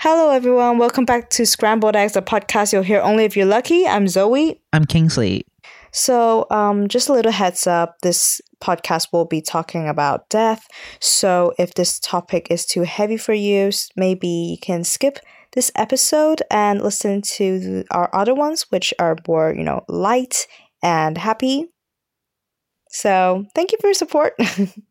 Hello, everyone. Welcome back to Scrambled Eggs, a podcast you'll hear only if you're lucky. I'm Zoe. I'm Kingsley. So, um, just a little heads up this podcast will be talking about death. So, if this topic is too heavy for you, maybe you can skip this episode and listen to our other ones, which are more, you know, light and happy. So, thank you for your support.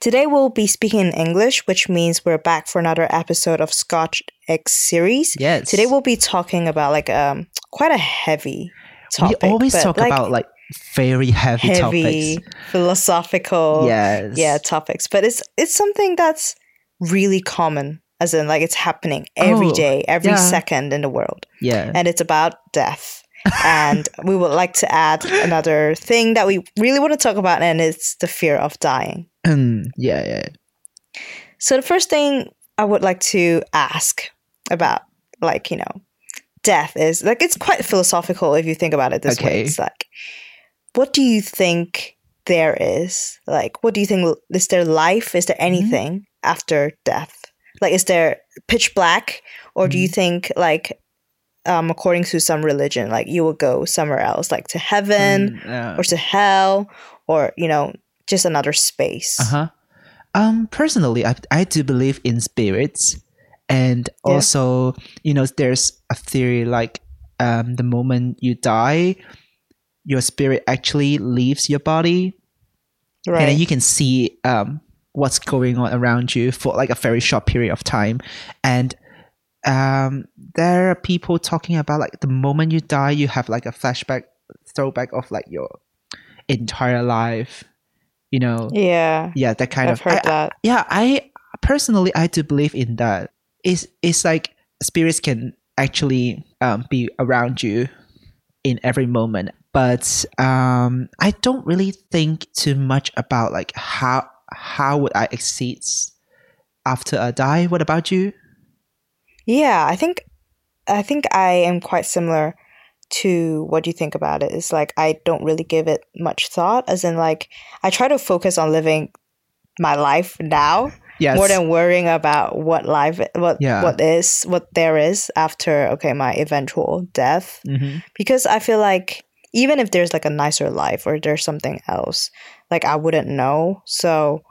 Today we'll be speaking in English, which means we're back for another episode of Scotch Egg series. Yes. Today we'll be talking about like um quite a heavy topic. we always talk like, about like very heavy, heavy topics. philosophical Yes. yeah topics, but it's it's something that's really common, as in like it's happening every Oh, day, every yeah. second in the world, Yeah. and it's about death. and we would like to add another thing that we really want to talk about, and it's the fear of dying. Yeah, yeah. So the first thing I would like to ask about, like, you know, death is like it's quite philosophical if you think about it this way. Okay. It's like, what do you think there is? Like, what do you think is there life? Is there Mm-hmm. anything after death? Like, is there pitch black, or do you Mhm. think like, um, according to some religion, like you will go somewhere else, like to heaven Mm, yeah. or to hell, or you know, just another space? Uh huh. Um, personally, I I do believe in spirits, and Yeah. also you know there's a theory like um the moment you die, your spirit actually leaves your body, Right. and then you can see um what's going on around you for like a very short period of time, and um there are people talking about like the moment you die, you have like a flashback, throwback of like your entire life, you know yeah. yeah that kind I've of heard I- that. yeah i personally i do believe in that it's it's like spirits can actually um, be around you in every moment but um i don't really think too much about like how how would i exceed after i die what about you Yeah, I think I think I am quite similar to what do you think about it. It's like I don't really give it much thought as in like I try to focus on living my life now yes more than worrying about what life what Yeah. what is what there is after okay my eventual death Mhm. because I feel like even if there's like a nicer life or there's something else, like I wouldn't know. So,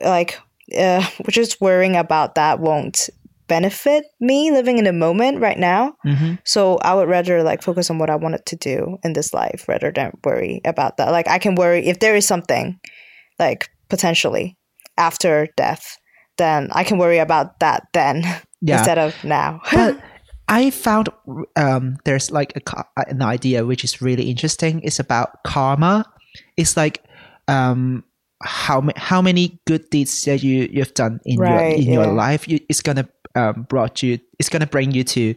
like, uh, just worrying about that won't benefit me living in the moment right now. Mhm. So I would rather like focus on what I wanted to do in this life rather than worry about that. Like I can worry if there is something like potentially after death, then I can worry about that then yeah instead of now. but I found um, there's like a, an idea which is really interesting. It's about karma. It's like um, how ma- how many good deeds that you you've done in Right, your in your life. You, it's gonna um, brought you. It's gonna bring you to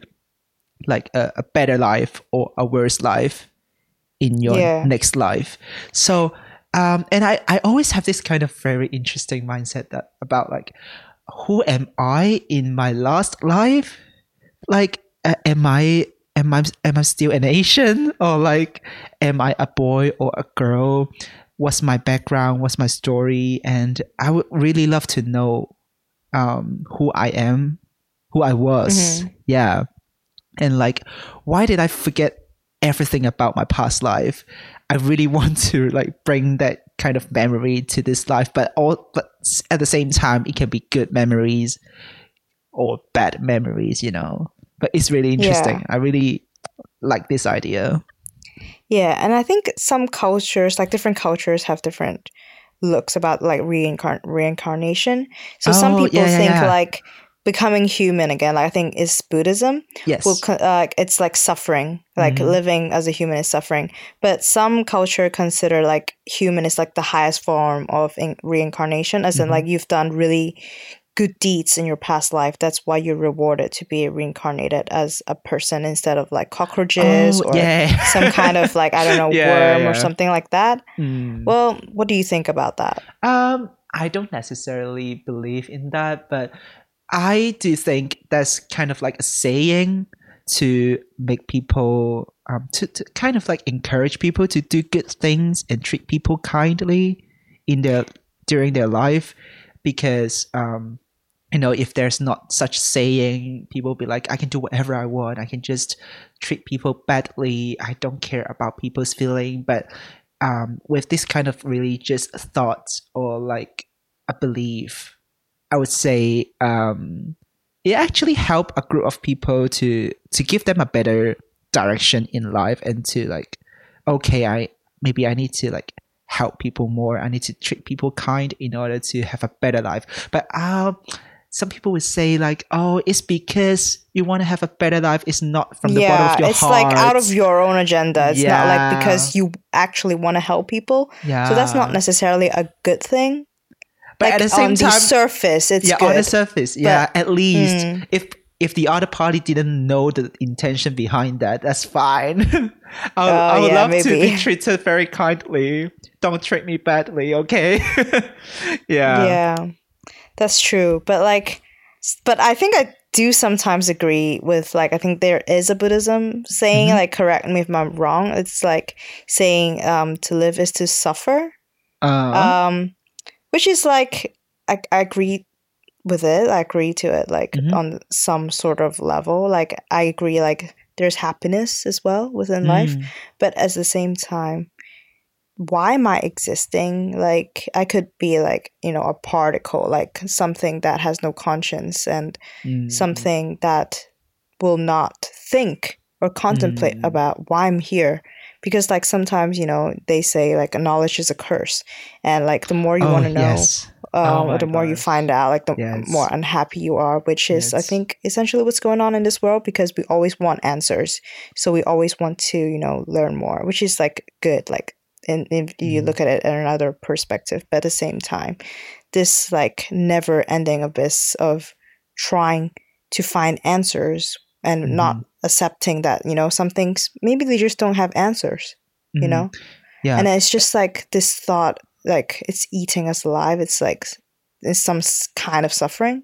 like a, a better life or a worse life in your Yeah. next life. So um, and I I always have this kind of very interesting mindset that about like who am I in my last life? Like, uh, am I am I am I still an Asian or like am I a boy or a girl? What's my background? What's my story? And I would really love to know um, who I am, who I was. Yeah, and like, why did I forget everything about my past life? I really want to like bring that kind of memory to this life, but all but at the same time, it can be good memories or bad memories, you know. But it's really interesting. I really like this idea. Yeah, and I think some cultures, like different cultures, have different looks about like reincarn- reincarnation. So some Oh, people yeah, yeah, think yeah. like becoming human again. Like I think is Buddhism. Yes. Will uh, it's like suffering, like Mhm. living as a human is suffering. But some culture consider like human is like the highest form of in- reincarnation, as in Mhm. like you've done really good deeds in your past life. That's why you're rewarded to be reincarnated as a person instead of like cockroaches oh, or yeah. some kind of like I don't know Yeah, worm or something like that. Mm. Well, what do you think about that? Um, I don't necessarily believe in that, but I do think that's kind of like a saying to make people um, to, to kind of like encourage people to do good things and treat people kindly in their during their life because um, you know if there's not such saying people be like i can do whatever i want. I can just treat people badly. I don't care about people's feeling. But um, with this kind of religious thoughts or like a belief i would say um, it actually help a group of people to to give them a better direction in life and to like okay i maybe i need to like help people more. I need to treat people kind in order to have a better life. But um some people would say like oh it's because you want to have a better life it's not from the yeah, bottom of your it's heart like out of your own agenda. It's not like because you actually want to help people. yeah So that's not necessarily a good thing. but like at the same on time the surface, it's yeah good. on the surface yeah at least Mm. if if the other party didn't know the intention behind that that's fine I, would- Oh, I would yeah, love to be treated very kindly don't treat me badly okay yeah yeah that's true but like but i think i do sometimes agree with like i think there is a buddhism saying Mhm. like correct me if i'm wrong it's like saying um to live is to suffer uh, um which is like I, I agree with it i agree to it like Mhm. on some sort of level like i agree like there's happiness as well within life mm, but at the same time why am i existing like i could be like you know a particle like something that has no conscience and mm, something that will not think or contemplate Mm. about why i'm here because like sometimes you know they say like a knowledge is a curse and like the more you oh, want to know yes. um, Oh the more you find out, like the Yes. more unhappy you are, which is, I think, essentially what's going on in this world because we always want answers. So we always want to, you know, learn more, which is like good. Like, and if you Mhm. look at it in another perspective, but at the same time, this like never ending abyss of trying to find answers and not Mhm. accepting that, you know, some things maybe they just don't have answers, you Mhm. know? yeah and it's just like this thought like it's eating us alive it's like it's some kind of suffering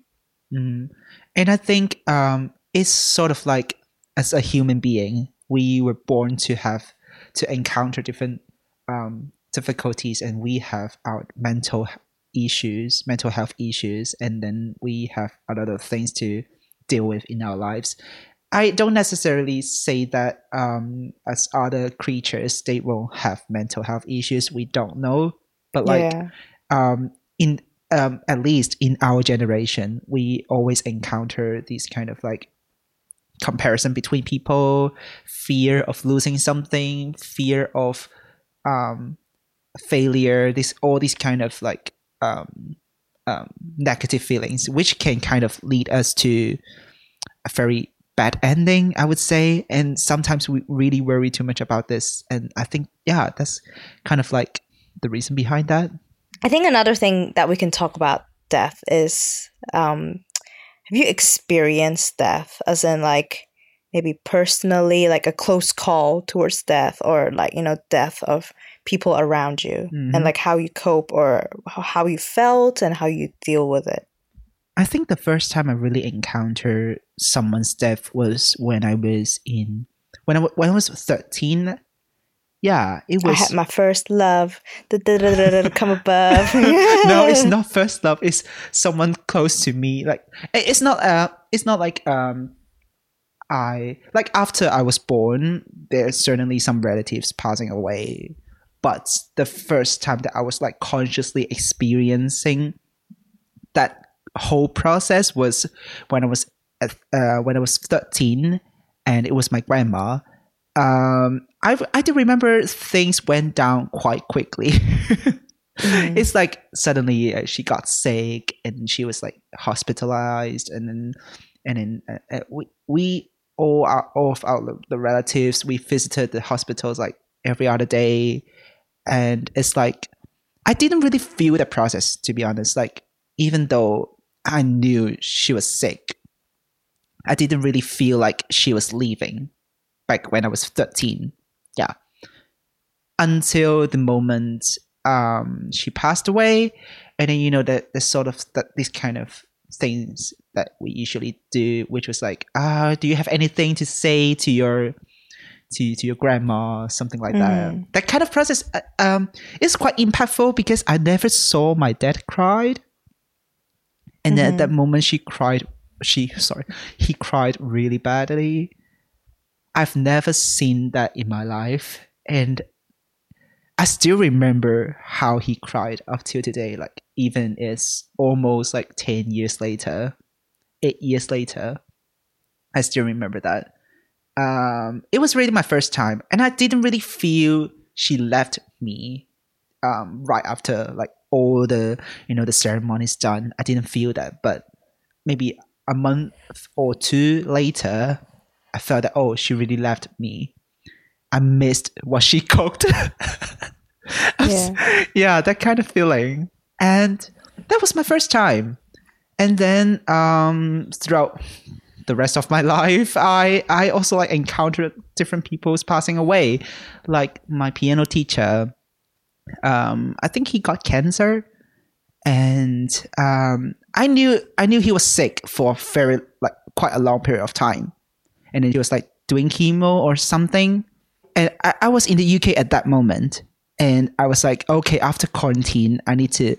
Mm. And I think um, it's sort of like as a human being, we were born to have to encounter different um, difficulties, and we have our mental issues, mental health issues, and then we have a lot of things to deal with in our lives. I don't necessarily say that um, as other creatures they won't have mental health issues. We don't know, but like yeah um, in um, at least in our generation, we always encounter these kind of like comparison between people, fear of losing something, fear of um, failure. This all these kind of like um, um, negative feelings, which can kind of lead us to a very bad ending, I would say. And sometimes we really worry too much about this, and I think yeah, that's kind of like the reason behind that. i think another thing that we can talk about death is um have you experienced death as in like maybe personally like a close call towards death or like you know death of people around you Mhm. and like how you cope or how you felt and how you deal with it I think the first time I really encountered someone's death was when I was in when I, when I was thirteen. Yeah, it i was. had my first love come above no, it's not first love. It's someone close to me. Like it's not. Uh, it's not like um. I like after I was born, there's certainly some relatives passing away, but the first time that I was like consciously experiencing that whole process was when I was at, uh, when I was thirteen, and it was my grandma. Um, I I do remember things went down quite quickly. Mhm. It's like suddenly uh, she got sick and she was like hospitalized, and then and then uh, uh, we we all our all of our the relatives we visited the hospitals like every other day, and it's like I didn't really feel the process to be honest. Like even though I knew she was sick, I didn't really feel like she was leaving. Back when I was thirteen, yeah. Until the moment um, she passed away, and then you know the the sort of that this kind of things that we usually do, which was like, ah, do you have anything to say to your to to your grandma, something like that. Mm. That kind of process uh, um is quite impactful because I never saw my dad cried, and then at that moment she cried. She sorry, he cried really badly. I've never seen that in my life, and I still remember how he cried up till today. Like even it's almost like ten years later, eight years later, I still remember that. Um, it was really my first time, and I didn't really feel she left me. Um, right after like all the you know the ceremonies done, I didn't feel that, but maybe a month or two later, I felt that oh, she really left me. I missed what she cooked. Yeah. yeah, that kind of feeling. And that was my first time. And then um throughout the rest of my life, I I also like encountered different people's passing away. Like my piano teacher, um, I think he got cancer. And um I knew I knew he was sick for very like quite a long period of time. And then he was like doing chemo or something. And I, I was in the UK at that moment and I was like, okay, after quarantine, I need to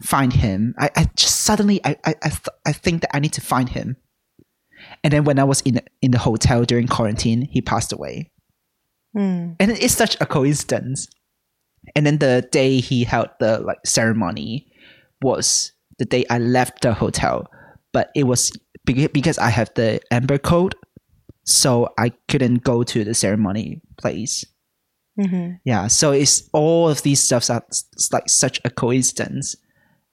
find him. I, I just suddenly I I I, th- I think that I need to find him. And then when I was in in the hotel during quarantine, he passed away. Mm. And it's such a coincidence. And then the day he held the like ceremony was the day I left the hotel, but it was because I have the Amber Code, so I couldn't go to the ceremony place. hmm Yeah, so it's all of these stuffs are s- s- like such a coincidence.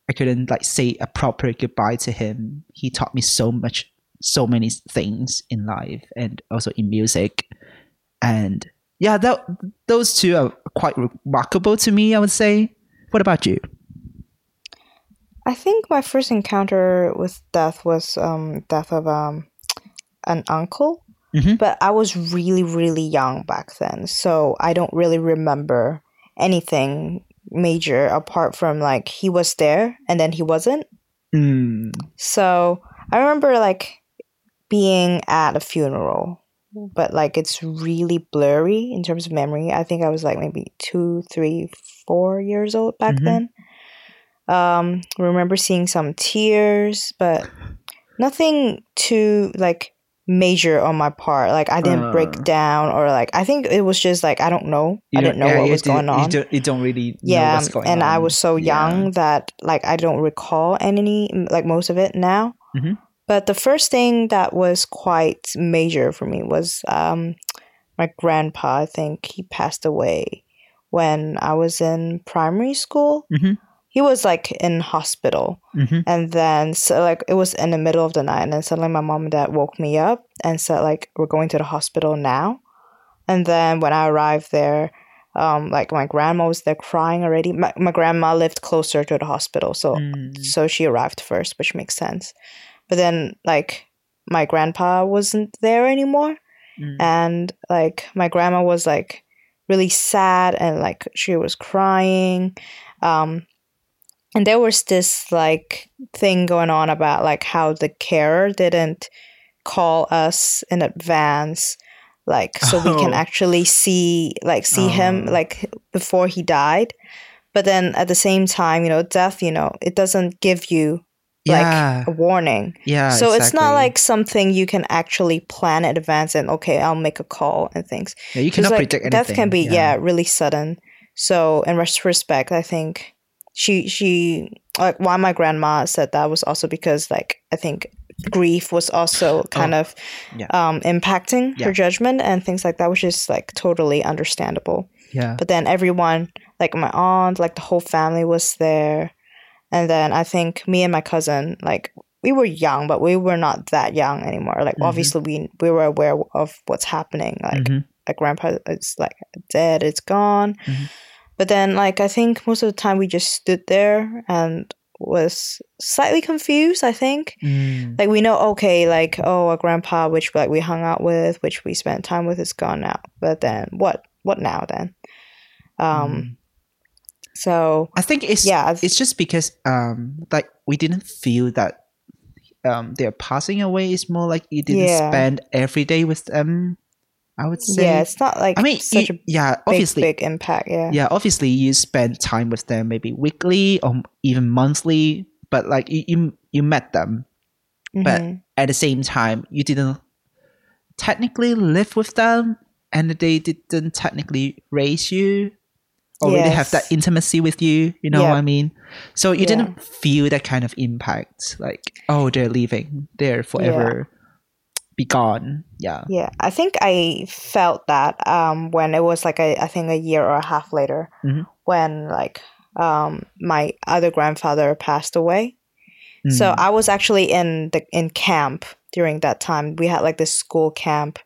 I couldn't like say a proper goodbye to him. He taught me so much, so many things in life and also in music. And yeah, that those two are quite remarkable to me. I would say. What about you? I think my first encounter with death was um death of um an uncle, Mhm. but I was really really young back then, so I don't really remember anything major apart from like he was there and then he wasn't. Mm, So I remember like being at a funeral, but like it's really blurry in terms of memory. I think I was like maybe two, three, four years old back Mhm. then. Um, remember seeing some tears, but nothing too like major on my part. Like I didn't Uh. break down or like I think it was just like I don't know. I didn't know yeah, what was didn't- going on You don't, you don't really know yeah what's going and on. i was so Yeah. young that like i don't recall any like most of it now Mhm. but the first thing that was quite major for me was um my grandpa i think he passed away when i was in primary school Mhm. He was like in hospital Mhm. and then so like it was in the middle of the night and then suddenly my mom and dad woke me up and said like we're going to the hospital now and then when i arrived there um like my grandma was there crying already my, my grandma lived closer to the hospital so Mm. so she arrived first which makes sense but then like my grandpa wasn't there anymore Mm. and like my grandma was like really sad and like she was crying um and there was this like thing going on about like how the carer didn't call us in advance like so we can Oh. actually see like see him Oh. like before he died but then at the same time you know death you know it doesn't give you like yeah, a warning yeah. so it's not like something you can actually plan in advance and okay, I'll make a call and things. yeah, you cannot like, predict anything. Death can be yeah. really sudden. So in retrospect, I think she she like why my grandma said that was also because like I think grief was also kind of Oh, yeah. um impacting Yeah. her judgment and things like that, which is like totally understandable. yeah. But then everyone, like my aunt, like the whole family was there. And then I think me and my cousin, like we were young, but we were not that young anymore. Like Mhm. obviously we we were aware of what's happening. Like Mhm. my grandpa is like dead, it's gone. Mhm. But then like I think most of the time we just stood there and was slightly confused, I think. Mm. Like we know okay, like oh our grandpa which like we hung out with, which we spent time with is gone now. But then what what now then? Um Mm. so I think it's yeah, it's just because um like we didn't feel that um they're passing away. It's more like you didn't Yeah. spend every day with them. I would say. Yeah, it's not like I mean, such you- a yeah, big, obviously, big impact. Yeah. yeah, obviously, you spend time with them maybe weekly or even monthly, but like you you, you met them, but Mhm. at the same time, you didn't technically live with them, and they didn't technically raise you or really have that intimacy with you. You know Yeah. what I mean? So you Yeah. didn't feel that kind of impact, like oh, they're leaving, they're forever be gone. Yeah. Yeah, I think I felt that um, when it was like a, I think a year or a half later, Mhm. when like um, my other grandfather passed away. So Mm. I was actually in the in camp during that time. We had like this school camp,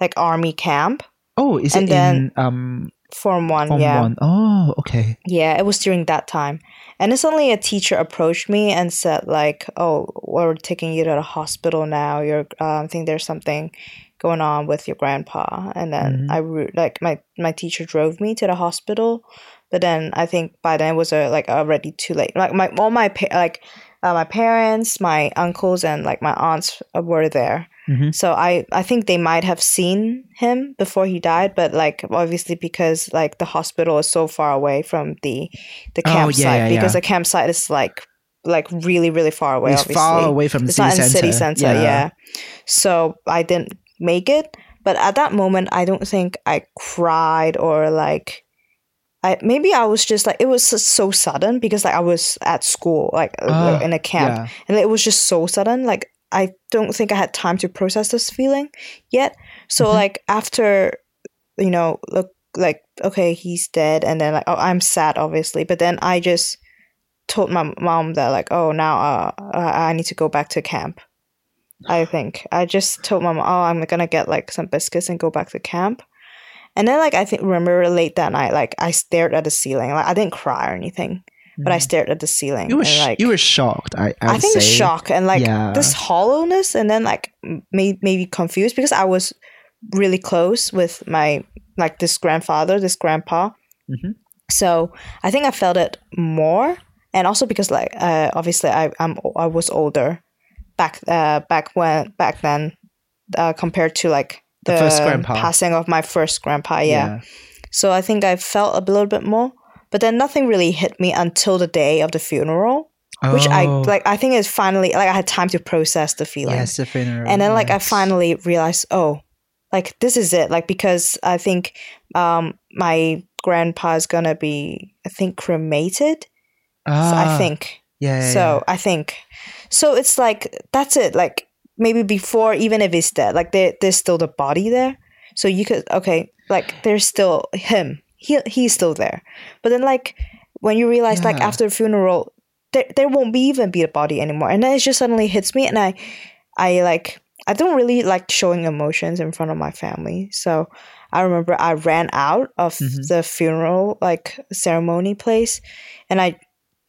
like army camp, oh, is and it then- in um Form One. Form yeah, One? Oh, okay. yeah, it was during that time. And then suddenly a teacher approached me and said like, "Oh, we're taking you to the hospital now. You're, uh, I think there's something going on with your grandpa." And then Mhm. I re- like my my teacher drove me to the hospital, but then I think by then it was uh, like already too late. Like my all my pa- like uh, my parents, my uncles, and like my aunts were there. Mhm. So I I think they might have seen him before he died, but like obviously because like the hospital is so far away from the the Oh, yeah, campsite yeah, because yeah. the campsite is like like really really far away. it's obviously, far away from it's city not in center. city center. Yeah. So I didn't make it, but at that moment, I don't think I cried or like. I, maybe I was just like it was just so sudden because like I was at school like uh, in a camp Yeah. and it was just so sudden like i don't think i had time to process this feeling yet. So Mhm. like after you know look like okay he's dead and then like oh i'm sad obviously but then i just told my mom that like oh now uh, i I need to go back to camp i think. I just told my mom oh i'm gonna get like some biscuits and go back to camp. And then like i think remember late that night like i stared at the ceiling like i didn't cry or anything but i Mhm. stared at the ceiling You were and, sh- like you were shocked. I I, I think say. shock and like Yeah. this hollowness, and then like may- maybe confused because I was really close with my like this grandfather, this grandpa. Mhm. So I think I felt it more, and also because like uh, obviously I I'm I was older back uh back when back then uh, compared to like The the, first grandpa. passing of my first grandpa. yeah. So I think I felt a little bit more, but then nothing really hit me until the day of the funeral which I Oh, like. I think is finally like I had time to process the feeling, Yes, the funeral. and then like I finally realized, oh, like this is it. Like because I think um my grandpa's gonna be I think cremated. So Ah, I think Yeah. yeah, so. I think so. It's like that's it. Like maybe before, even if he's dead, like there there's still the body there. So you could okay, like there's still him. He he's still there. But then like when you realize like after the funeral, there there won't be even be a body anymore, and then it just suddenly hits me, and I I like I don't really like showing emotions in front of my family. So I remember I ran out of Mhm. the funeral like ceremony place, and I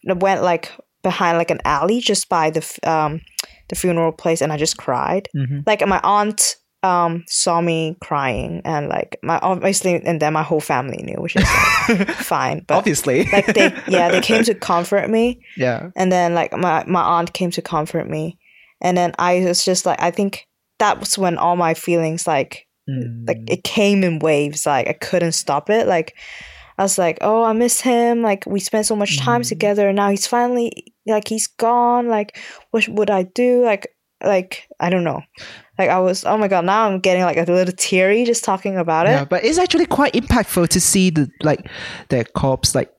went like behind like an alley just by the um the funeral place, and I just cried. yeah. Mhm. Like my aunt um saw me crying, and like my obviously, and then my whole family knew, which is like, fine. But Obviously. like they yeah they came to comfort me, yeah. and then like my my aunt came to comfort me, and then I was just like I think that was when all my feelings like like Mm. it came in waves like i couldn't stop it like i was like oh i miss him like we spent so much time Mhm. together and now he's finally like he's gone like what would i do like like i don't know like i was oh my god now i'm getting like a little teary just talking about it. yeah, but it's actually quite impactful to see the like the corpse like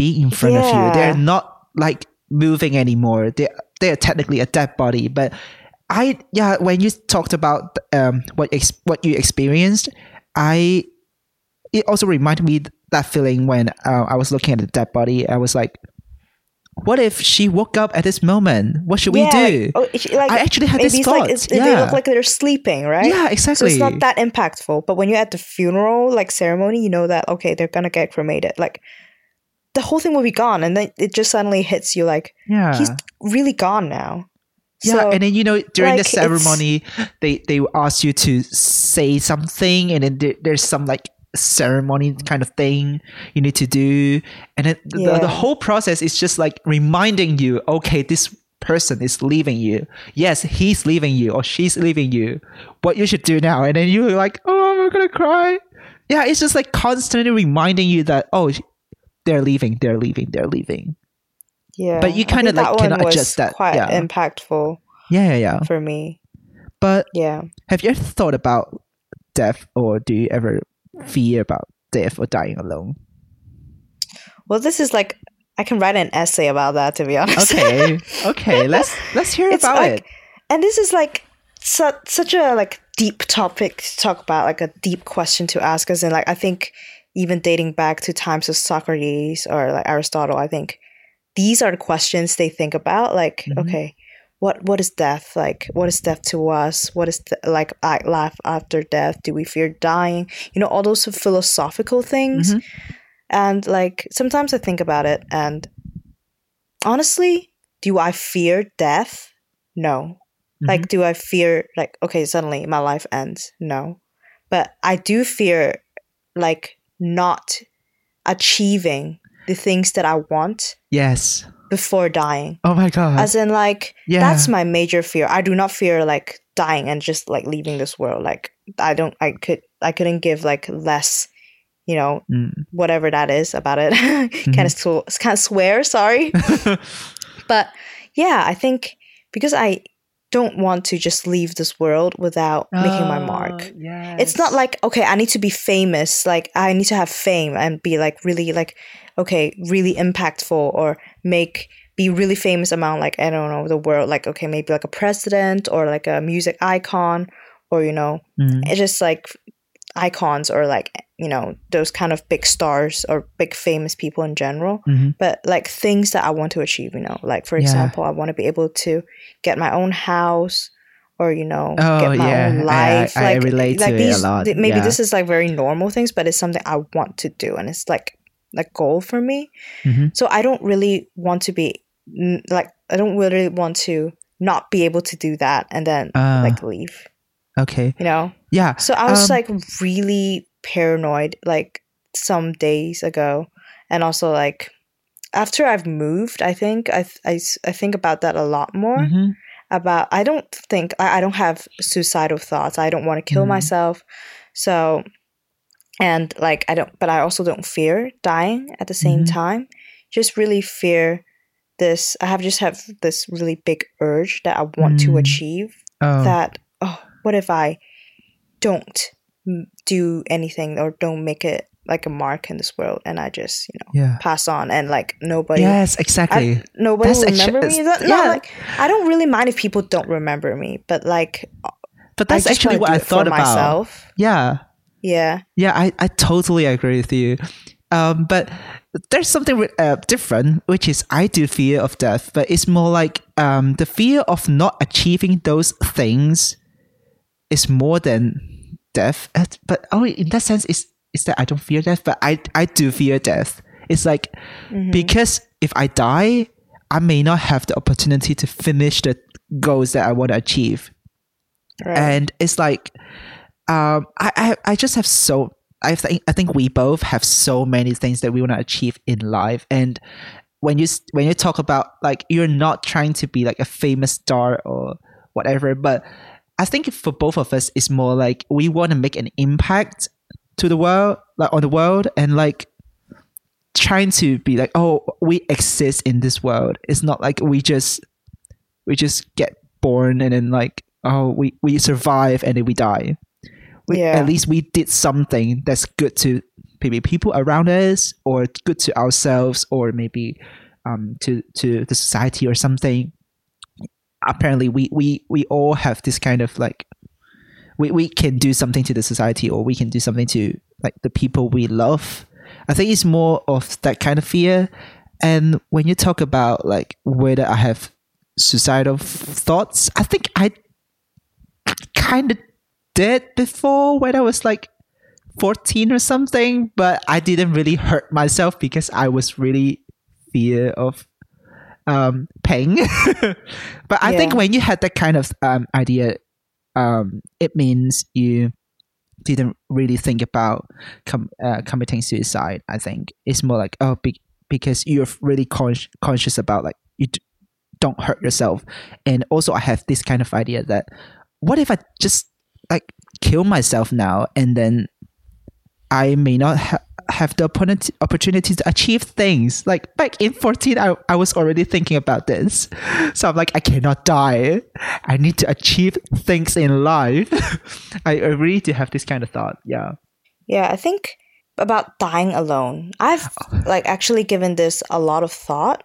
being in front of you. They're not like moving anymore. They they are technically a dead body. But I yeah, when you talked about um what ex- what you experienced, I it also reminded me that feeling when uh, I was looking at the dead body. I was like, what if she woke up at this moment? What should yeah, we do? like, oh, like I actually had this thought. like yeah. they look like they're sleeping right yeah, so exactly. it's not that impactful but when you're at the funeral like ceremony you know that okay they're gonna get cremated like the whole thing will be gone and then it just suddenly hits you like yeah. he's really gone now. Yeah, So, and then you know during like, the ceremony, they they ask you to say something, and then there, there's some like ceremony kind of thing you need to do, and then the, the, the whole process is just like reminding you, okay, this person is leaving you. Yes, he's leaving you or she's leaving you. What you should do now, and then you're like, oh I'm gonna cry. Yeah, it's just like constantly reminding you that oh, they're leaving, they're leaving, they're leaving. Yeah. But you kinda, think like, cannot adjust that, Quite yeah. impactful Yeah, yeah, yeah. for me. But Yeah. have you ever thought about death, or do you ever fear about death or dying alone? Well, this is like I can write an essay about that to be honest. Okay, okay. Let's let's hear It's about like- it. and this is like su- such a like deep topic to talk about, like a deep question to ask us, and like I think even dating back to times of Socrates or like Aristotle, I think these are the questions they think about. Like, Mhm. okay, what what is death? Like, what is death to us? What is th- like life after death? Do we fear dying? You know, all those philosophical things. Mhm. And like sometimes I think about it, and honestly, do I fear death? No. Like, do I fear, like, okay, suddenly my life ends? No. But I do fear, like, not achieving the things that I want Yes. Before dying. Oh my god. As in, like, yeah. that's my major fear. I do not fear, like, dying and just, like, leaving this world. Like, I don't, I could, I couldn't give, like, less, you know, Mm. whatever that is about it. Mm-hmm. kind of, sw- kind of swear, sorry. but yeah, I think because I don't want to just leave this world without making my mark. Yeah. It's not like okay, I need to be famous. Like I need to have fame and be like really like okay, really impactful or make be really famous among like I don't know the world. Like okay, maybe like a president or like a music icon or you know Mm. it's just like icons or like you know those kind of big stars or big famous people in general Mhm. but like things that i want to achieve you know like for Yeah. example i want to be able to get my own house or you know Oh, get my yeah. own life I- I like relate to like it a these lot. th- maybe Yeah. this is like very normal things but it's something i want to do and it's like a goal for me Mhm. so i don't really want to be like i don't really want to not be able to do that and then Ah. like leave Okay. you know Yeah. so I was Um, like really paranoid like some days ago. And also like after I've moved, I think I, I, I think about that a lot more Mhm. about I don't think I, I don't have suicidal thoughts. I don't want to kill Mhm. myself. So and like I don't but I also don't fear dying at the same Mhm. time. Just really fear this I have just have this really big urge that I want to Mm. achieve Oh. that oh what if i don't do anything or don't make it like a mark in this world and i just you know yeah. pass on and like nobody Yes, exactly. I, nobody That's will remember me That- no yeah. like i don't really mind if people don't remember me but like but that's actually what I thought about. myself Yeah. Yeah Yeah, I, I totally agree with you. Um, but there's something uh, different, which is I do fear of death, but it's more like um, the fear of not achieving those things is more than death. Uh, But oh, in that sense, is is that I don't fear death, but I I do fear death. It's like Mhm. because if I die, I may not have the opportunity to finish the goals that I want to achieve right. and it's like um I, I i just have so i think i think we both have so many things that we want to achieve in life. And when you when you talk about like you're not trying to be like a famous star or whatever but i think for both of us it's more like we want to make an impact to the world like on the world and like trying to be like oh we exist in this world. It's not like we just we just get born and then like oh we we survive and then we die we, Yeah. at least we did something that's good to maybe people around us or good to ourselves or maybe um to to the society or something. Apparently we we we all have this kind of like we, we can do something to the society or we can do something to like the people we love. I think it's more of that kind of fear. And when you talk about like whether i have suicidal f- thoughts i think i kind of did before when i was like 14 or something but i didn't really hurt myself because i was really fear of um pain. But i think when you had that kind of um idea um it means you didn't really think about com- uh, committing suicide i think. It's more like oh be- because you're really con- conscious about like you d- don't hurt yourself. And also i have this kind of idea that what if i just like kill myself now and then I may not ha- have the opportunity opportunity to achieve things. Like back in 14, I, I was already thinking about this. So I'm like, I cannot die. I need to achieve things in life. I, really do have this kind of thought. Yeah. Yeah, I think about dying alone. I've oh. like actually given this a lot of thought,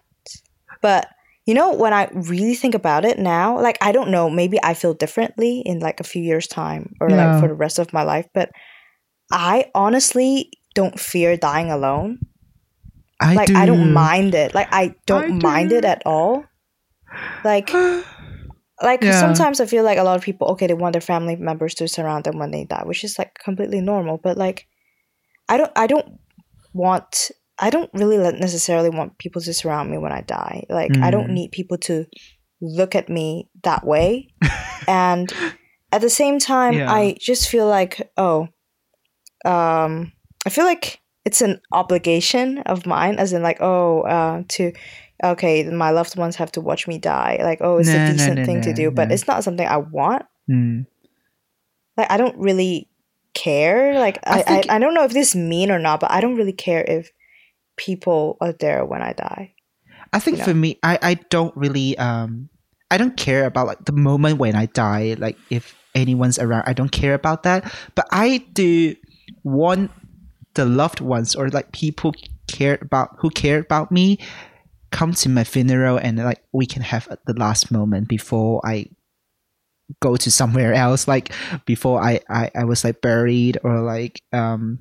but you know when I really think about it now, like I don't know, maybe I feel differently in like a few years time or like for the rest of my life, but I honestly don't fear dying alone. I like do. I don't mind it. Like I don't I mind do. it at all. Like like Yeah. sometimes I feel like a lot of people okay they want their family members to surround them when they die, which is like completely normal. But like I don't I don't want I don't really necessarily want people to surround me when I die. Like I don't Mm. need people to look at me that way. and at the same time Yeah. I just feel like oh um I feel like it's an obligation of mine as in like oh uh to okay my loved ones have to watch me die like oh it's No, a decent no, thing to no, do but it's not something i want Mm. like i don't really care like I I, I, I, don't know if this is mean or not but i don't really care if people are there when i die I think you for me, I, I don't really um I don't care about like the moment when I die, like if anyone's around, I don't care about that. But I do want the loved ones or like people care about who care about me come to my funeral and like we can have the last moment before I go to somewhere else like before I, I I was like buried or like um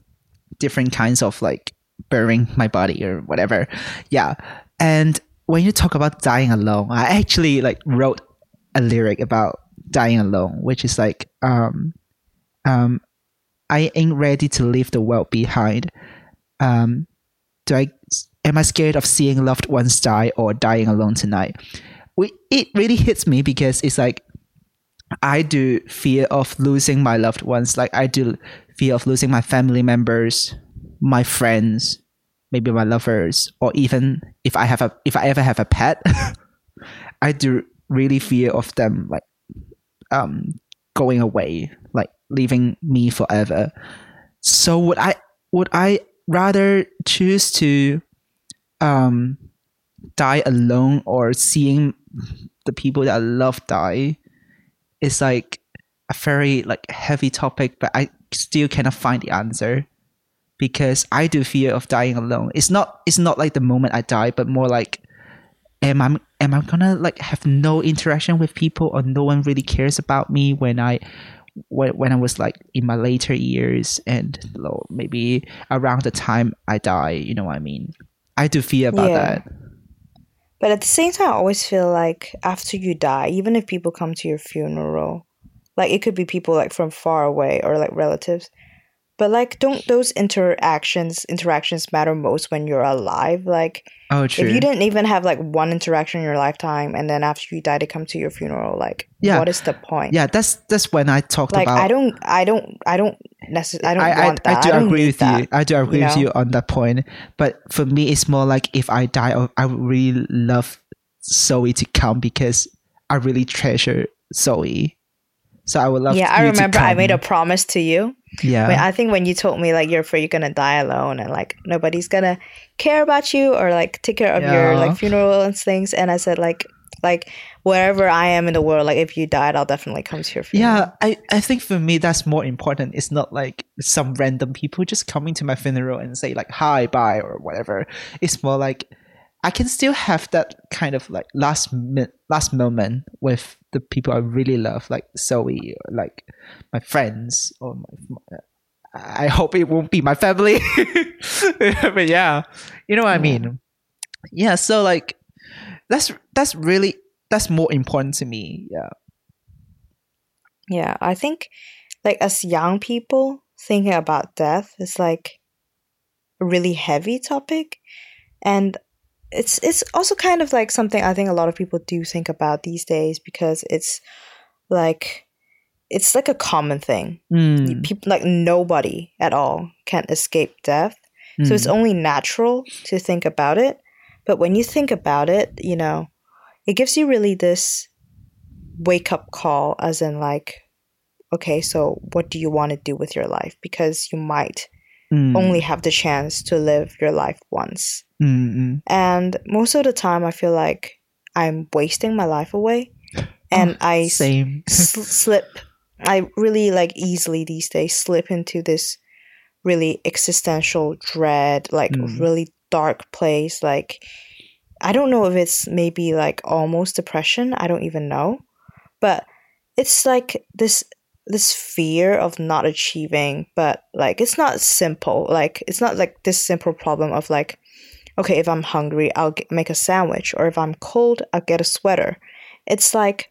different kinds of like burying my body or whatever. Yeah. And when you talk about dying alone i actually like wrote a lyric about dying alone which is like um um i ain't ready to leave the world behind. Um do i am i scared of seeing loved ones die or dying alone tonight? We, it really hits me because it's like I do fear of losing my loved ones. Like I do fear of losing my family members, my friends, maybe my lovers, or even if I have a if I ever have a pet, I do really fear of them like um going away, like leaving me forever. So would I would I rather choose to um die alone or seeing the people that I love die? It's like a very like heavy topic, but I still cannot find the answer because I do fear of dying alone. It's not it's not like the moment I die, but more like am I am I gonna like have no interaction with people or no one really cares about me when I when, when I was like in my later years and maybe around the time I die, you know what I mean? I do fear about Yeah. that. but at the same time i always feel like after you die even if people come to your funeral like it could be people like from far away or like relatives but like don't those interactions interactions matter most when you're alive like Oh, true. if you didn't even have like one interaction in your lifetime and then after you die they come to your funeral like Yeah. what is the point yeah, that's that's when I talked like about. i don't i don't i don't necessarily i don't I, want I, that I do don't agree with that. you. I do agree with know? you on that point. But for me, it's more like if I die, I- I would really love Zoe to come because I really treasure Zoe. So I would love. yeah i remember i made a promise to you yeah. When- I think when you told me like you're afraid you're gonna die alone and like nobody's gonna care about you or like take care of your like funeral and things, and I said like like wherever I am in the world, like if you died, I'll definitely come to your funeral. Yeah, I, I think for me that's more important. It's not like some random people just coming to my funeral and say like hi, bye or whatever. It's more like I can still have that kind of like last mi- last moment with the people I really love, like Zoe, or like my friends, or my. my I hope it won't be my family, but yeah, you know what I mean. Yeah, so like that's that's really that's more important to me. Yeah. Yeah, I think like as young people thinking about death is like a really heavy topic and it's it's also kind of like something I think a lot of people do think about these days because it's like it's like a common thing. Mm, People like nobody at all can escape death. So it's mm. only natural to think about it. But when you think about it, you know, it gives you really this wake up call, as in, like, okay, so what do you want to do with your life? Because you might Mm. only have the chance to live your life once. Mm, mm. And most of the time, I feel like I'm wasting my life away. And Oh, I same. sl- slip i really like easily these days slip into this really existential dread like Mm. really dark place like i don't know if it's maybe like almost depression i don't even know but it's like this this fear of not achieving but like it's not simple. Like it's not like this simple problem of like okay if i'm hungry i'll get, make a sandwich or if i'm cold i'll get a sweater. It's like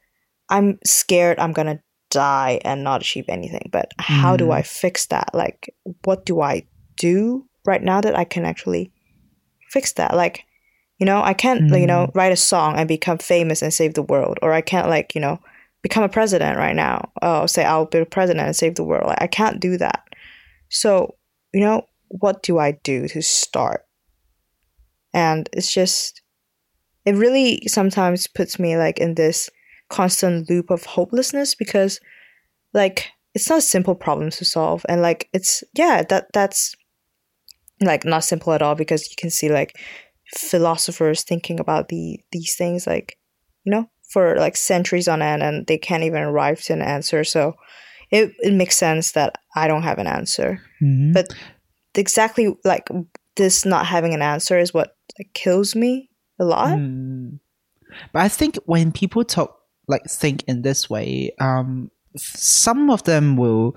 i'm scared i'm gonna die and not achieve anything but how do Mm. i fix that? Like what do i do right now that i can actually fix that? Like you know i can't like, you know write a song and become famous and save the world or i can't like you know become a president right now. Oh say i'll be a president and save the world. Like, i can't do that. So you know what do i do to start? And it's just it really sometimes puts me like in this constant loop of hopelessness because like it's not simple problems to solve. And like it's yeah that that's like not simple at all because you can see like philosophers thinking about the these things like you know for like centuries on end and they can't even arrive to an answer so it, it makes sense that i don't have an answer Mhm. But- exactly like this not having an answer is what like kills me a lot Mm. But I think when people talk like think in this way, um, some of them will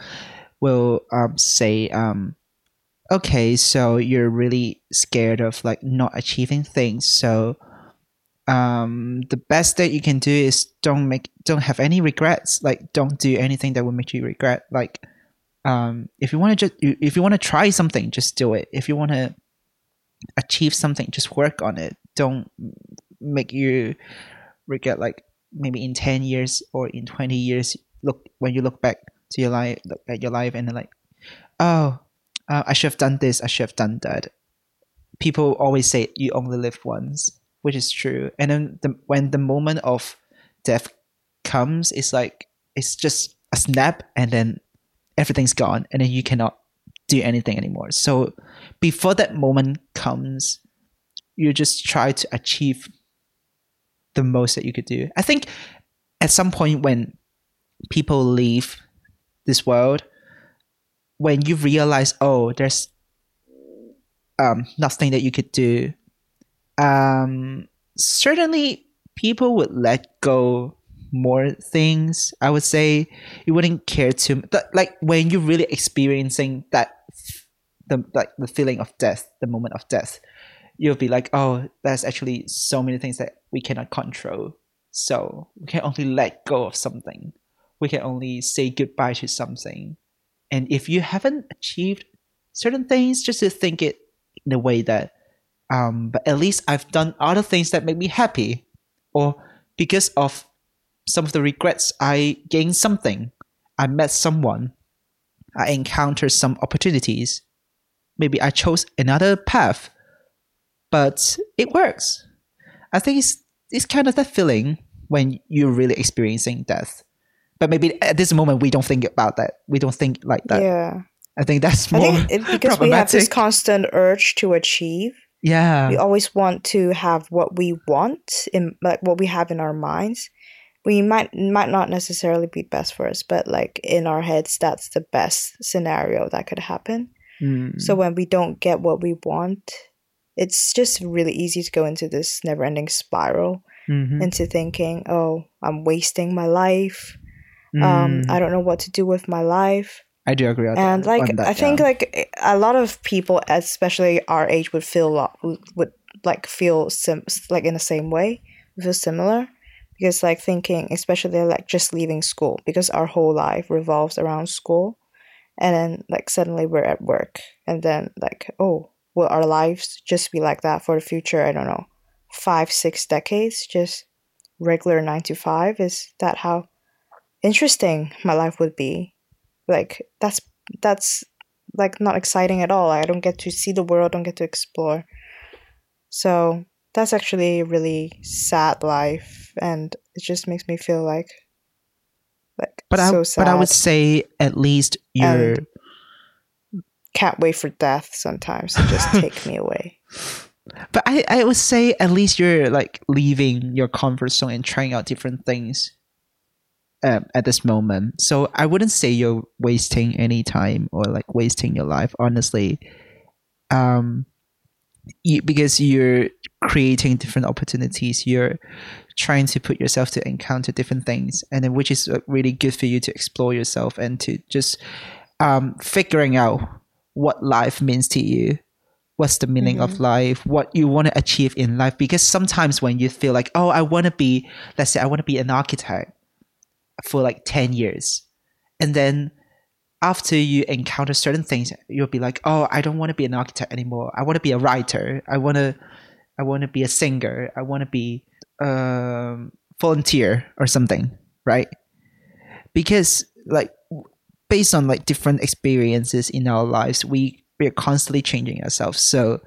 will um, say, um, okay, so you're really scared of like not achieving things, so um, the best that you can do is don't make don't have any regrets. Like don't do anything that will make you regret. Like um, if you want to just if you want to try something, just do it. If you want to achieve something, just work on it. Don't make you regret like maybe in 10 years or in 20 years look when you look back to your life look at your life and like oh uh, i should have done this i should have done that people always say you only live once which is true and then the, when the moment of death comes it's like it's just a snap and then everything's gone and then you cannot do anything anymore so before that moment comes you just try to achieve the most that you could do. I think at some point when people leave this world, when you realize, oh, there's um, nothing that you could do, um, certainly people would let go more things. I would say you wouldn't care too. Like when you're really experiencing that, the like the feeling of death, the moment of death you'll be like, oh, there's actually so many things that we cannot control. So we can only let go of something. We can only say goodbye to something. And if you haven't achieved certain things, just to think it in a way that, um, but at least I've done other things that make me happy. Or because of some of the regrets, I gained something. I met someone. I encountered some opportunities. Maybe I chose another path but it works. I think it's it's kind of that feeling when you're really experiencing death. But maybe at this moment we don't think about that. We don't think like that. yeah I think that's i more think it, because we have this constant urge to achieve yeah. we always want to have what we want in like what we have in our minds we might might not necessarily be best for us but like in our heads that's the best scenario that could happen Mm. so when we don't get what we want it's just really easy to go into this never ending spiral Mhm. into thinking oh i'm wasting my life um Mm. i don't know what to do with my life I do agree on and that. like that, i think yeah. like a lot of people especially our age would feel lo- would, would like feel sim- like in the same way feel similar. Because like thinking especially like just leaving school because our whole life revolves around school. And then like suddenly we're at work. And then like oh will our lives just be like that for the future? I don't know. Five six decades? Just regular nine to five? Is that how interesting my life would be like that's that's like not exciting at all i don't get to see the world don't get to explore so that's actually a really sad life and it just makes me feel like Like, but so I sad. but I would say at least you're And- can't wait for death sometimes to just take me away. but I, I would say at least you're like leaving your comfort zone and trying out different things um, at this moment. So I wouldn't say you're wasting any time or like wasting your life, honestly. Um, you, because you're creating different opportunities, you're trying to put yourself to encounter different things, and then which is uh, really good for you to explore yourself and to just um, figuring out what life means to you. What's the meaning of life? What you want to achieve in life? Because sometimes when you feel like oh i want to be let's say i want to be an architect for like 10 years. And then after you encounter certain things you'll be like oh i don't want to be an architect anymore. I want to be a writer. I want to i want to be a singer. I want to be um volunteer or something right? Because like based on like different experiences in our lives we we're constantly changing ourselves. So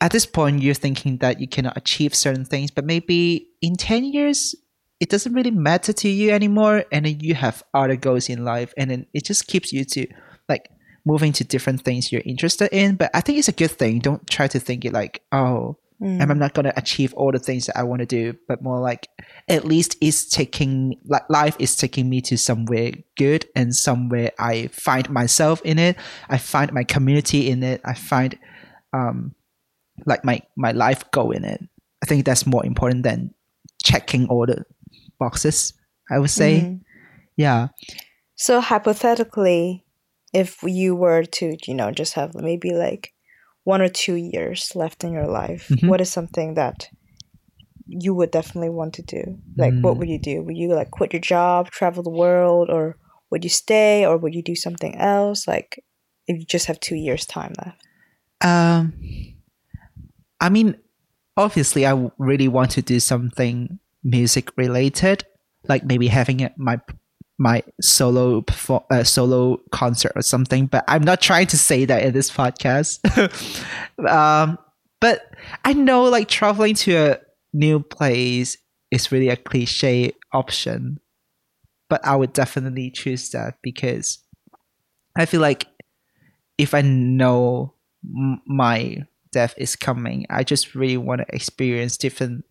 at this point you're thinking that you cannot achieve certain things but maybe in 10 years it doesn't really matter to you anymore and then you have other goals in life and then it just keeps you to like moving to different things you're interested in but i think it's a good thing don't try to think it like oh Mm. I'm not gonna achieve all the things that I want to do, but more like at least it's taking like life is taking me to somewhere good and somewhere I find myself in it. I find my community in it. I find um like my my life goal in it. I think that's more important than checking all the boxes. I would say, Mhm. yeah. So hypothetically, if you were to, you know, just have maybe like one or two years left in your life, Mhm. what is something that you would definitely want to do? Like, what Mm. would you do? Would you like quit your job, travel the world, or would you stay, or would you do something else? Like, if you just have two years time left. Um, I mean, obviously, I really want to do something music related, like maybe having it, my my solo uh, solo concert or something. But I'm not trying to say that in this podcast. um, but I know, like traveling to a new place is really a cliche option, but I would definitely choose that because I feel like if I know my death is coming, I just really want to experience different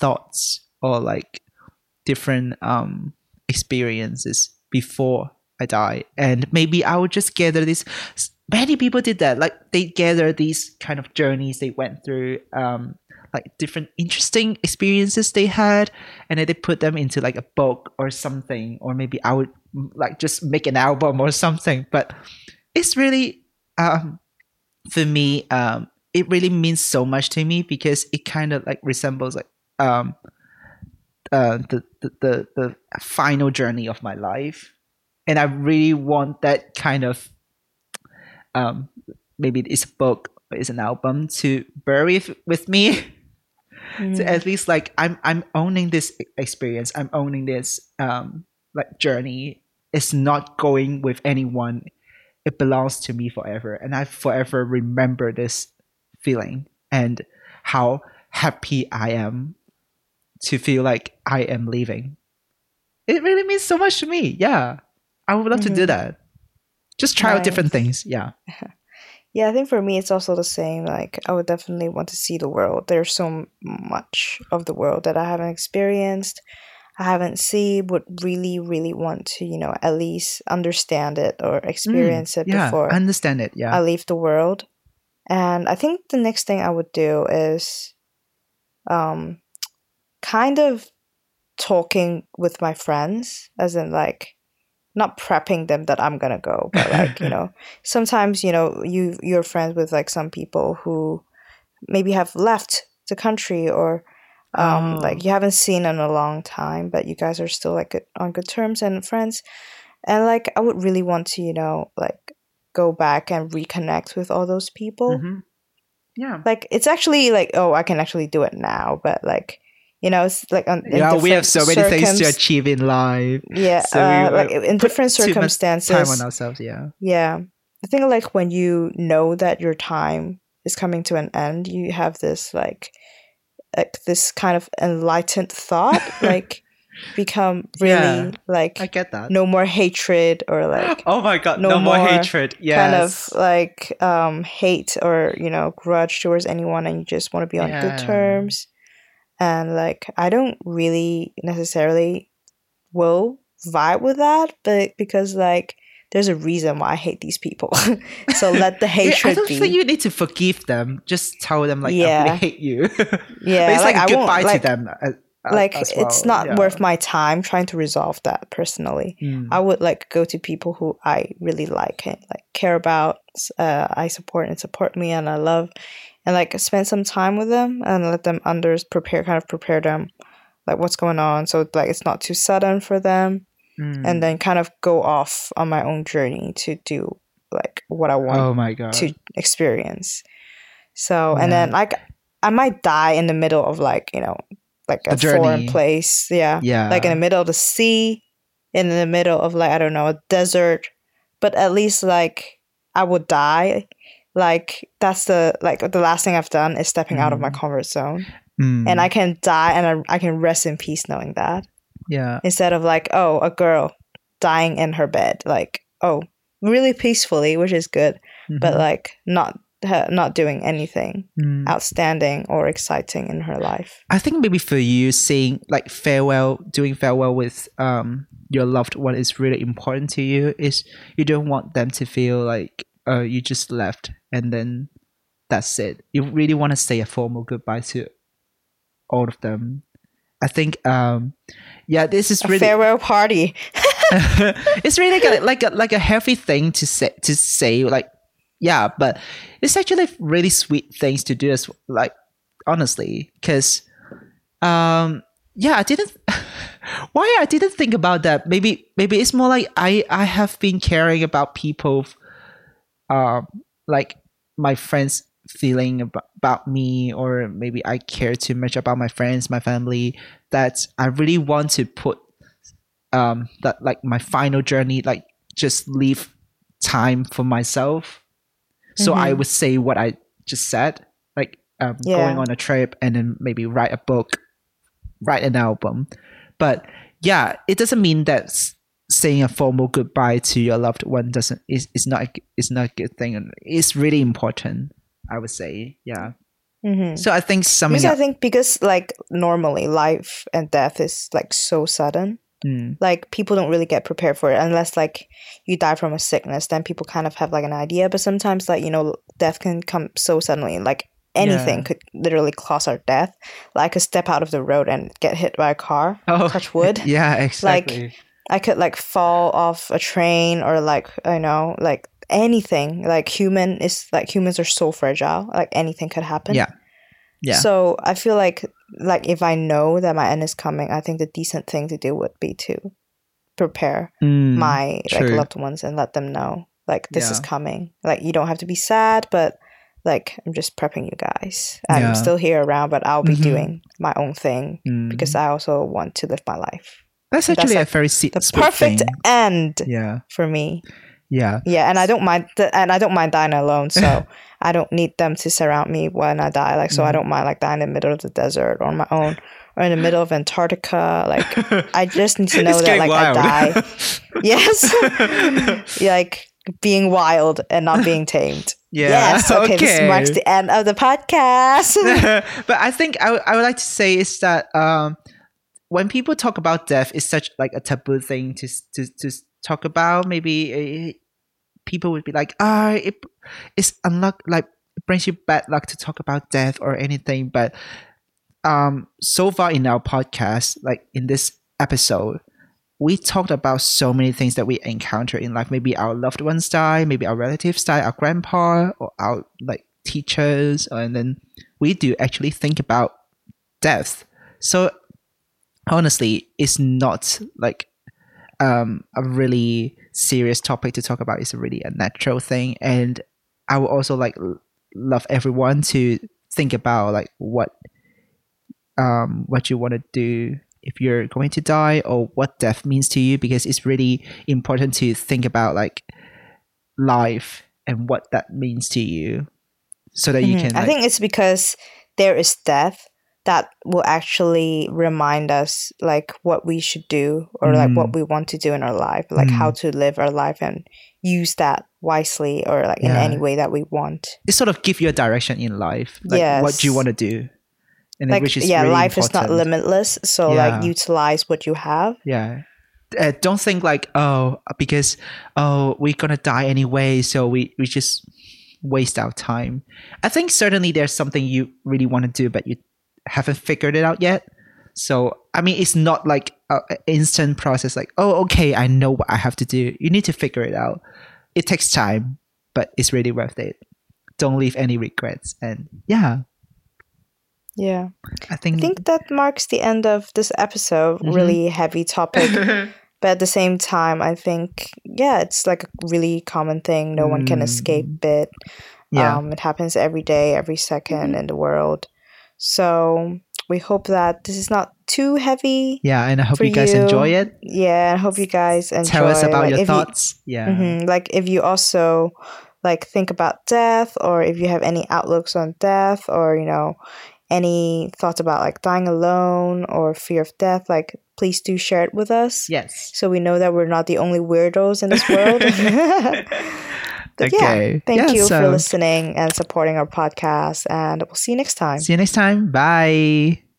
thoughts or like different um experiences before I die. And maybe I would just gather this. many people did that. Like they gather these kind of journeys they went through, um, like different interesting experiences they had, and then they put them into like a book or something, or maybe I would like just make an album or something. But it's really um for me, um, it really means so much to me because it kind of like resembles like um uh, the, the the the final journey of my life, and I really want that kind of um maybe it's a book or it's an album to bury with, with me. so at least like I'm I'm owning this experience. I'm owning this um like journey. It's not going with anyone. It belongs to me forever, and I forever remember this feeling and how happy I am to feel like I am leaving. It really means so much to me. Yeah. I would love to do Mhm. that. Just try out different things. Yeah. Yeah, I think for me it's also the same. Like I would definitely want to see the world. There's so much of the world that I haven't experienced. I haven't seen. Would really, really want to, you know, at least understand it or experience it Mm, Yeah. before understand it. Yeah. I leave the world. And I think the next thing I would do is, um, kind of talking with my friends, as in like not prepping them that I'm gonna go, but like you know, sometimes you know you you're friends with like some people who maybe have left the country or um Oh. like you haven't seen in a long time, but you guys are still like good, on good terms and friends, and like I would really want to you know like go back and reconnect with all those people Mhm. Yeah. like it's actually like oh i can actually do it now but like you know it's like on, Yeah, we have so many things to achieve in life. yeah so uh, like like, in different circumstances Time on ourselves. Yeah. yeah i think like when you know that your time is coming to an end you have this like like this kind of enlightened thought like become really Yeah, like I get that. no more hatred or like Oh my god, no no, more, more hatred. Yes. kind of like um hate or you know grudge towards anyone and you just want to be on Yeah. good terms and like i don't really necessarily will vibe with that but because like there's a reason why i hate these people so let the Yeah, I don't be think you need to forgive them. Just tell them like I Yeah. really hate you. yeah But it's like, I won't, goodbye like, to them. uh, uh, like as it's not Yeah. worth my time trying to resolve that personally Mm. I would like go to people who I really like and like care about, uh, I support and support me and I love, and like spend some time with them and let them under prepare kind of prepare them, like what's going on, so like it's not too sudden for them, Mm. and then kind of go off on my own journey to do like what I want oh my god. to experience. So and then like I might die in the middle of like you know like a A foreign place, yeah yeah. like in the middle of the sea, in the middle of like I don't know a desert, but at least like I would die. Like that's the like the last thing I've done is stepping out of my Mm. comfort zone, Mm. and I can die and I, I can rest in peace knowing that yeah. instead of like oh a girl dying in her bed like oh really peacefully which is good but Mhm. like not her not doing anything Mm. outstanding or exciting in her life. I think maybe for you, saying like farewell, doing farewell with um your loved one is really important to you. Is you don't want them to feel like uh you just left and then that's it. You really want to say a formal goodbye to all of them. I think um yeah, this is A really farewell party. it's really like a, like a like a healthy thing to say to say like yeah but it's actually really sweet things to do as like honestly because um yeah i didn't why i didn't think about that maybe maybe it's more like i i have been caring about people um like my friends feeling about, about me or maybe i care too much about my friends my family that i really want to put um that like my final journey like just leave time for myself so i Mhm. would say what i just said like um, Yeah. going on a trip and then maybe write a book write an album but yeah it doesn't mean that saying a formal goodbye to your loved one doesn't is, is not is not a good thing it's really important i would say yeah hmm so i think summing Because I think because like normally life and death is like so sudden. Mm, Like people don't really get prepared for it unless like you die from a sickness. Then people kind of have like an idea. But sometimes like you know death can come so suddenly. Like anything Yeah. could literally cause our death. Like a step out of the road and get hit by a car. oh Touch wood. yeah exactly I could like fall off a train or like I know like anything. Like human is like humans are so fragile. Like anything could happen. Yeah. yeah So I feel like like if I know that my end is coming, I think the decent thing to do would be to prepare Mm, my like loved ones and let them know like this is coming. Like you don't have to be sad, but like I'm just prepping you guys. I'm Yeah. still here around, but I'll be Mhm. doing my own thing mm. because I also want to live my life. That's that's actually like a very se- The perfect thing. end yeah for me. yeah Yeah, and I don't mind th- and I don't mind dying alone, so I don't need them to surround me when I die. Like so I Mhm. don't mind like dying in the middle of the desert or on my own or in the middle of Antarctica. Like I just need to know that like I die. Yes. like being wild and not being tamed. yeah Yes. Okay, this marks the end of the podcast. but I think I, I would like to say is that um, when people talk about death, it's such like a taboo thing to to to talk about. Maybe uh, people would be like, ah, it, it's unluck like it brings you bad luck to talk about death or anything. But um, so far in our podcast, like in this episode. We talked about so many things that we encounter in life. Maybe our loved ones die, maybe our relatives die, our grandpa or our like teachers, and then we do actually think about death. So honestly, it's not like um, a really serious topic to talk about. It's really a natural thing, and I would also like love everyone to think about like what um what you want to do if you're going to die or what death means to you because it's really important to think about like life and what that means to you so that you Mhm. can I think it's because there is death, that will actually remind us like what we should do or like what Mm. we want to do in our life, like how to live our life and use that wisely or like in any way that we want. It sort of give you a direction in life. Like what do you want to do? And Like which is yeah, really life is not limitless, so Yeah. like utilize what you have. Yeah. Uh, don't think like oh because oh we're gonna die anyway so we we just waste our time. I think certainly there's something you really want to do but you haven't figured it out yet. So I mean it's not like a a instant process like oh okay I know what I have to do. You need to figure it out. It takes time but it's really worth it. Don't leave any regrets and yeah Yeah. I think, I think that marks the end of this episode. Mhm. Really heavy topic. but at the same time, I think, yeah, it's like a really common thing. No one can Mm. escape it. yeah Um, it happens every day, every 2nd in the world. So we hope that this is not too heavy. yeah and I hope you guys you, enjoy it. Yeah, I hope you guys enjoy. Tell us about like, your if you- thoughts. yeah. Mhm. Like if you also like think about death or if you have any outlooks on death or you know any thoughts about like dying alone or fear of death like please do share it with us Yes. so we know that we're not the only weirdos in this world but yeah Okay. thank Yeah, you so- for listening and supporting our podcast and we'll see you next time See you next time. Bye.